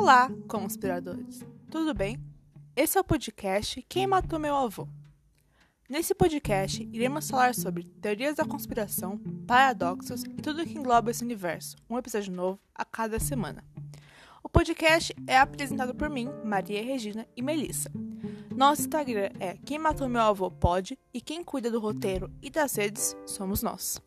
Olá, conspiradores! Tudo bem? Esse é o podcast Quem Matou Meu Avô. Nesse podcast, iremos falar sobre teorias da conspiração, paradoxos e tudo o que engloba esse universo, um episódio novo a cada semana. O podcast é apresentado por mim, Maria Regina e Melissa. Nosso Instagram é Quem Matou Meu Avô Pode e quem cuida do roteiro e das redes somos nós.